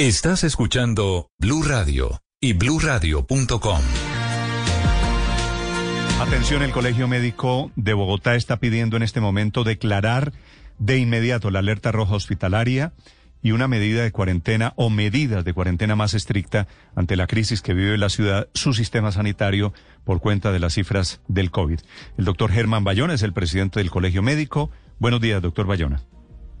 Estás escuchando Blue Radio y BlueRadio.com. Atención, el Colegio Médico de Bogotá está pidiendo en este momento declarar de inmediato la alerta roja hospitalaria y una medida de cuarentena o medidas de cuarentena más estricta ante la crisis que vive la ciudad, su sistema sanitario, por cuenta de las cifras del COVID. El doctor Germán Bayona es el presidente del Colegio Médico. Buenos días, doctor Bayona.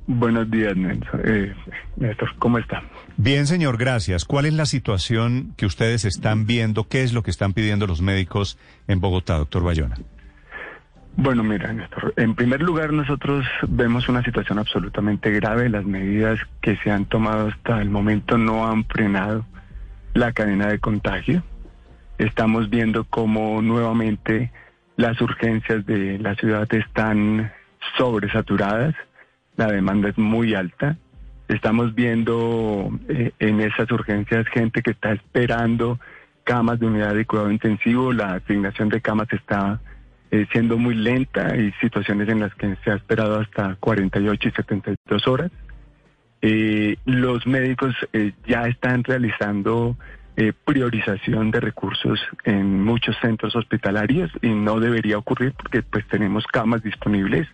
Buenos días, Néstor. Eh, Néstor, ¿cómo está? Bien, señor, gracias. ¿Cuál es la situación que ustedes están viendo? ¿Qué es lo que están pidiendo los médicos en Bogotá, doctor Bayona? Bueno, mira, Néstor, en primer lugar nosotros vemos una situación absolutamente grave. Las medidas que se han tomado hasta el momento no han frenado la cadena de contagio. Estamos viendo cómo nuevamente las urgencias de la ciudad están sobresaturadas, la demanda es muy alta. Estamos viendo eh, en esas urgencias gente que está esperando camas de unidad de cuidado intensivo, la asignación de camas está eh, siendo muy lenta, hay situaciones en las que se ha esperado hasta 48 y 72 horas. Eh, los médicos eh, ya están realizando priorización de recursos en muchos centros hospitalarios y no debería ocurrir porque pues tenemos camas disponibles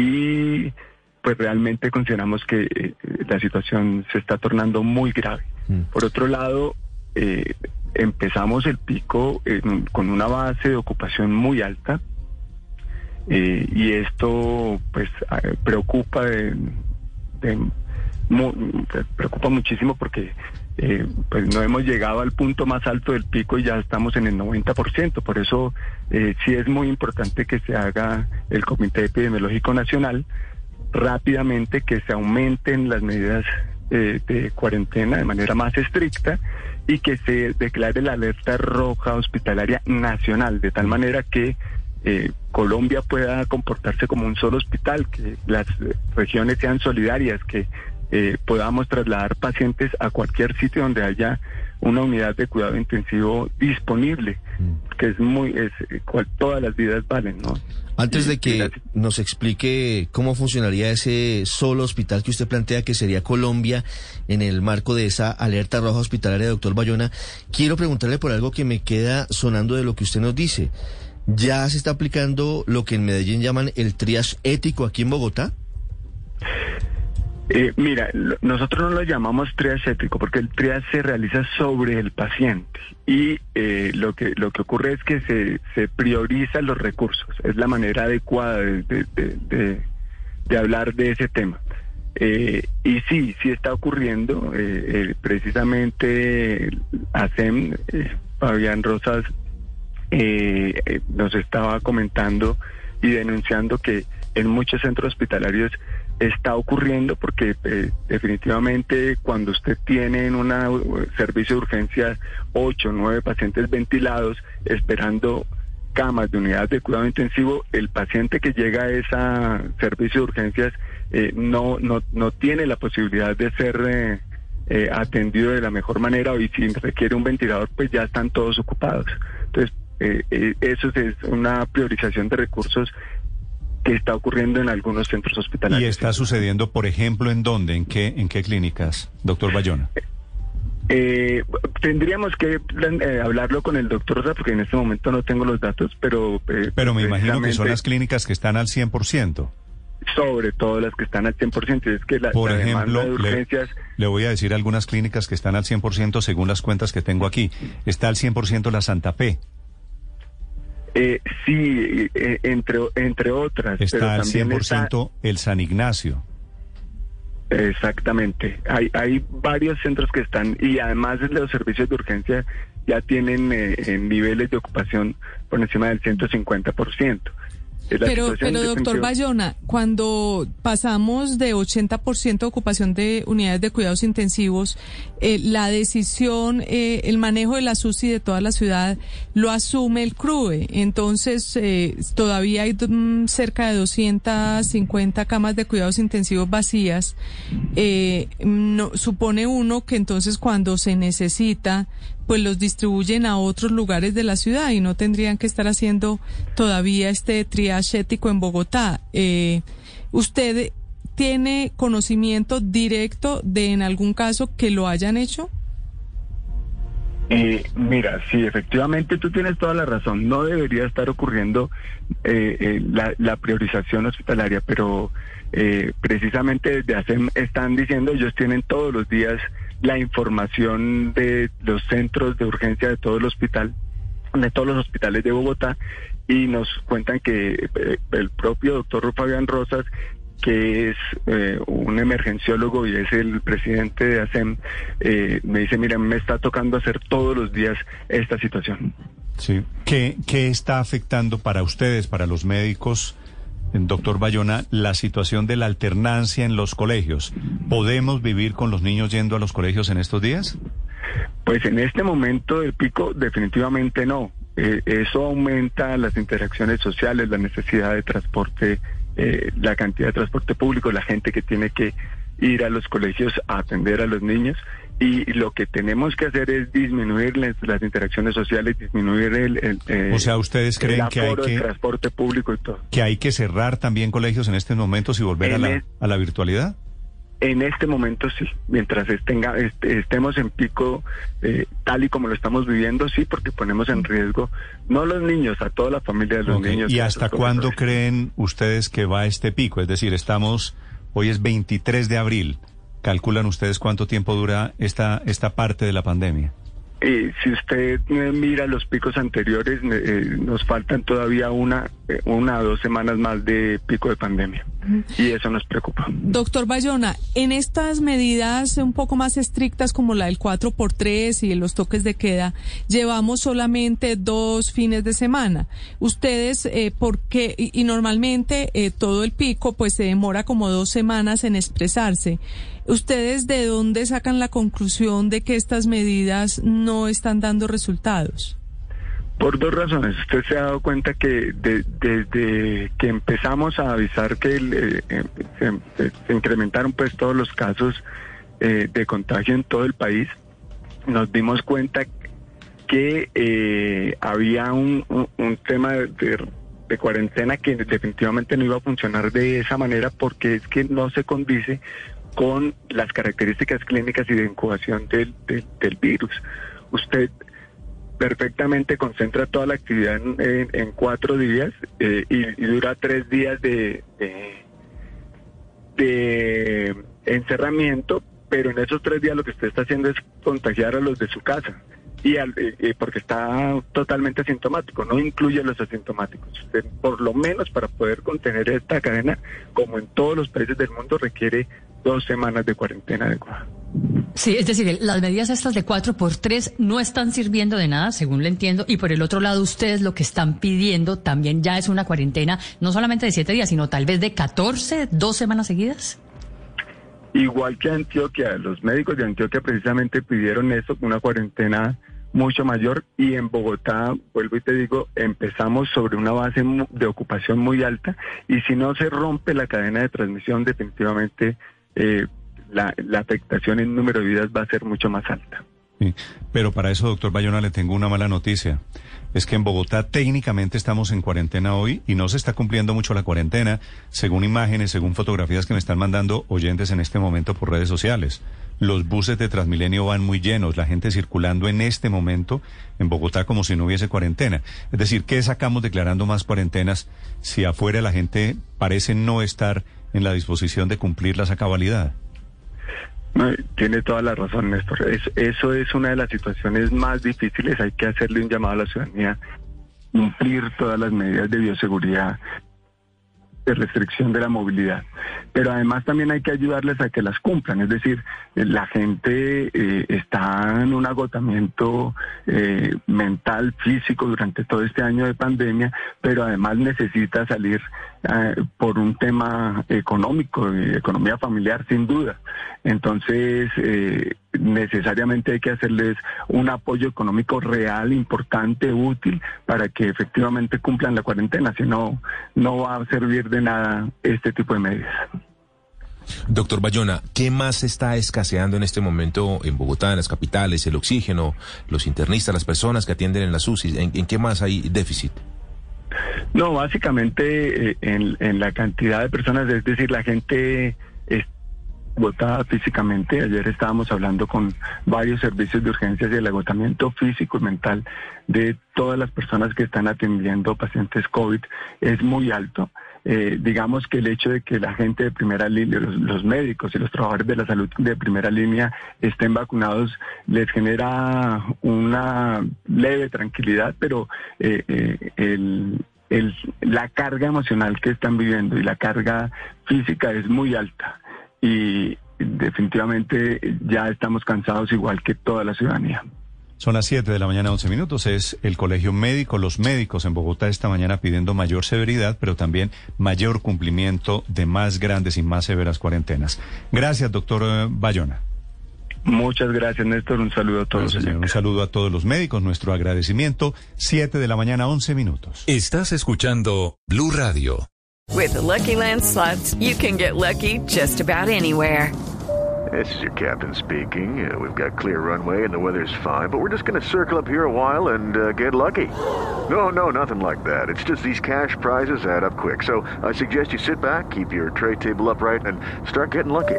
y pues realmente consideramos que eh, la situación se está tornando muy grave. Por otro lado, eh, empezamos el pico en- con una base de ocupación muy alta eh, y esto pues preocupa de, preocupa muchísimo porque eh, pues no hemos llegado al punto más alto del pico y ya estamos en el 90%. Por eso eh, sí es muy importante que se haga el Comité Epidemiológico Nacional rápidamente, que se aumenten las medidas eh, de cuarentena de manera más estricta y que se declare la alerta roja hospitalaria nacional, de tal manera que eh, Colombia pueda comportarse como un solo hospital, que las regiones sean solidarias, que eh, podamos trasladar pacientes a cualquier sitio donde haya una unidad de cuidado intensivo disponible, que es muy, es, eh, cual, todas las vidas valen, ¿no? Antes Y- de que nos explique cómo funcionaría ese solo hospital que usted plantea que sería Colombia en el marco de esa alerta roja hospitalaria, doctor Bayona, quiero preguntarle por algo que me queda sonando de lo que usted nos dice. ¿Ya se está aplicando lo que en Medellín llaman el triage ético aquí en Bogotá? Eh, mira, nosotros no lo llamamos triage ético porque el triage se realiza sobre el paciente y eh, lo que lo que ocurre es que se, se priorizan los recursos. Es la manera adecuada de, de- hablar de ese tema. Eh, y sí, sí está ocurriendo. eh, eh, precisamente ASEM, eh, Fabián Rosas, nos estaba comentando y denunciando que en muchos centros hospitalarios está ocurriendo porque eh, definitivamente cuando usted tiene en un servicio de urgencia ocho o nueve pacientes ventilados esperando camas de unidad de cuidado intensivo, el paciente que llega a ese servicio de urgencias eh, no, no, no tiene la posibilidad de ser eh, eh, atendido de la mejor manera y si requiere un ventilador pues ya están todos ocupados. Entonces, eh, eh, eso es una priorización de recursos que está ocurriendo en algunos centros hospitalarios. ¿Y está sucediendo, por ejemplo, en dónde? ¿En qué, en qué clínicas, doctor Bayona? Eh, tendríamos que eh, hablarlo con el doctor Rosa porque en este momento no tengo los datos, pero... eh, Pero me imagino que son las clínicas que están al 100%. Sobre todo las que están al 100%. Es que la, Por la ejemplo, de le, urgencias... le voy a decir algunas clínicas que están al 100% según las cuentas que tengo aquí. Está al 100% la Santa Fe, Eh, sí, eh, entre, entre otras. está al también 100% el San Ignacio. Exactamente. Hay, hay varios centros que están, y además de los servicios de urgencia ya tienen eh, niveles de ocupación por encima del 150%. Pero, pero doctor Bayona, cuando pasamos de 80% de ocupación de unidades de cuidados intensivos, eh, la decisión, eh, el manejo de la SUSI de toda la ciudad lo asume el CRUE. Entonces, eh, todavía hay mm, cerca de 250 camas de cuidados intensivos vacías. No, supone uno que entonces cuando se necesita, pues los distribuyen a otros lugares de la ciudad y no tendrían que estar haciendo todavía este triage ético en Bogotá. Eh, ¿Usted tiene conocimiento directo de en algún caso que lo hayan hecho? Eh, mira, sí, efectivamente tú tienes toda la razón. No debería estar ocurriendo eh, eh, la, priorización hospitalaria, pero eh, precisamente desde ASEM están diciendo, ellos tienen todos los días la información de los centros de urgencia de todo el hospital, de todos los hospitales de Bogotá, y nos cuentan que eh, el propio doctor Fabián Rosas que es eh, un emergenciólogo y es el presidente de ASEM, eh, me dice, mira, me está tocando hacer todos los días esta situación. Sí. ¿Qué, qué está afectando para ustedes, para los médicos, doctor Bayona, la situación de la alternancia en los colegios? ¿Podemos vivir con los niños yendo a los colegios en estos días? Pues en este momento del pico definitivamente no. Eh, eso aumenta las interacciones sociales, la necesidad de transporte, eh, la cantidad de transporte público, la gente que tiene que ir a los colegios a atender a los niños y lo que tenemos que hacer es disminuir las, las interacciones sociales, disminuir el, el, eh, O sea, ¿ustedes creen el que hay que- transporte público y todo. ¿Que hay que cerrar también colegios en estos momentos y volver a la, el- a la virtualidad? En este momento sí, mientras estenga- est- estemos en pico eh, tal y como lo estamos viviendo, sí, porque ponemos en riesgo no los niños, a toda la familia de los niños. ¿Y hasta cuándo creen ustedes que va este pico? Es decir, estamos, hoy es 23 de abril. ¿Calculan ustedes cuánto tiempo dura esta, esta parte de la pandemia? Eh, si usted eh, mira los picos anteriores, eh, nos faltan todavía una, eh, una o dos semanas más de pico de pandemia. Y eso nos preocupa. Doctor Bayona, en estas medidas un poco más estrictas como la del 4x3 y los toques de queda, llevamos solamente dos fines de semana. Ustedes, eh, ¿por qué? Y, y normalmente eh, todo el pico pues se demora como dos semanas en expresarse. ¿Ustedes de dónde sacan la conclusión de que estas medidas no están dando resultados? Por dos razones. Usted se ha dado cuenta que de- desde que empezamos a avisar que eh, eh, se, incrementaron pues todos los casos eh, de contagio en todo el país, nos dimos cuenta que eh, había un, un- tema de, de- de cuarentena que definitivamente no iba a funcionar de esa manera porque es que no se condice con las características clínicas y de incubación del- del virus. Usted perfectamente concentra toda la actividad en, cuatro días eh, y, dura tres días de, de, de encerramiento, pero en esos tres días lo que usted está haciendo es contagiar a los de su casa. Y al- eh, eh, porque está totalmente asintomático, no incluye a los asintomáticos. Usted, por lo menos para poder contener esta cadena, como en todos los países del mundo, requiere dos semanas de cuarentena adecuada. Sí, es decir, las medidas estas de 4 por 3 no están sirviendo de nada, según le entiendo, y por el otro lado ustedes lo que están pidiendo también ya es una cuarentena, no solamente de 7 días, sino tal vez de 14, dos semanas seguidas. Igual que Antioquia, los médicos de Antioquia precisamente pidieron eso, una cuarentena mucho mayor y en Bogotá, vuelvo y te digo, empezamos sobre una base de ocupación muy alta y si no se rompe la cadena de transmisión, definitivamente eh, la, afectación en número de vidas va a ser mucho más alta. Pero para eso, doctor Bayona, le tengo una mala noticia. Es que en Bogotá técnicamente estamos en cuarentena hoy y no se está cumpliendo mucho la cuarentena, según imágenes, según fotografías que me están mandando oyentes en este momento por redes sociales. Los buses de Transmilenio van muy llenos, la gente circulando en este momento en Bogotá como si no hubiese cuarentena. Es decir, ¿qué sacamos declarando más cuarentenas si afuera la gente parece no estar en la disposición de cumplirlas a cabalidad? Tiene toda la razón, Néstor. Es- eso es una de las situaciones más difíciles. Hay que hacerle un llamado a la ciudadanía, cumplir todas las medidas de bioseguridad de restricción de la movilidad. Pero además también hay que ayudarles a que las cumplan, es decir, la gente eh, está en un agotamiento eh, mental, físico durante todo este año de pandemia, pero además necesita salir eh, por un tema económico, economía familiar sin duda. Entonces, necesariamente hay que hacerles un apoyo económico real, importante, útil, para que efectivamente cumplan la cuarentena, si no, no va a servir de nada este tipo de medidas. Doctor Bayona, ¿qué más está escaseando en este momento en Bogotá, en las capitales? El oxígeno, los internistas, las personas que atienden en las UCI, ¿en, qué más hay déficit? No, básicamente eh, en, la cantidad de personas, es decir, la gente agotada físicamente. Ayer estábamos hablando con varios servicios de urgencias y el agotamiento físico y mental de todas las personas que están atendiendo pacientes COVID es muy alto. Eh, digamos que el hecho de que la gente de primera línea, los, médicos y los trabajadores de la salud de primera línea estén vacunados, les genera una leve tranquilidad, pero eh, eh, el, el, la carga emocional que están viviendo y la carga física es muy alta. Y definitivamente ya estamos cansados igual que toda la ciudadanía. Son las 7 de la mañana, 11 minutos. Es el Colegio Médico, los médicos en Bogotá esta mañana pidiendo mayor severidad, pero también mayor cumplimiento de más grandes y más severas cuarentenas. Gracias, doctor eh, Bayona. Muchas gracias, Néstor. Un saludo a todos. un saludo a todos los médicos. Nuestro agradecimiento. 7 de la mañana, 11 minutos. Estás escuchando Blue Radio. With Lucky Land slots, you can get lucky just about anywhere. This is your captain speaking. Uh, we've got clear runway and the weather's fine, but we're just going to circle up here a while and uh, get lucky. No, no, nothing like that. It's just these cash prizes add up quick. So I suggest you sit back, keep your tray table upright, and start getting lucky.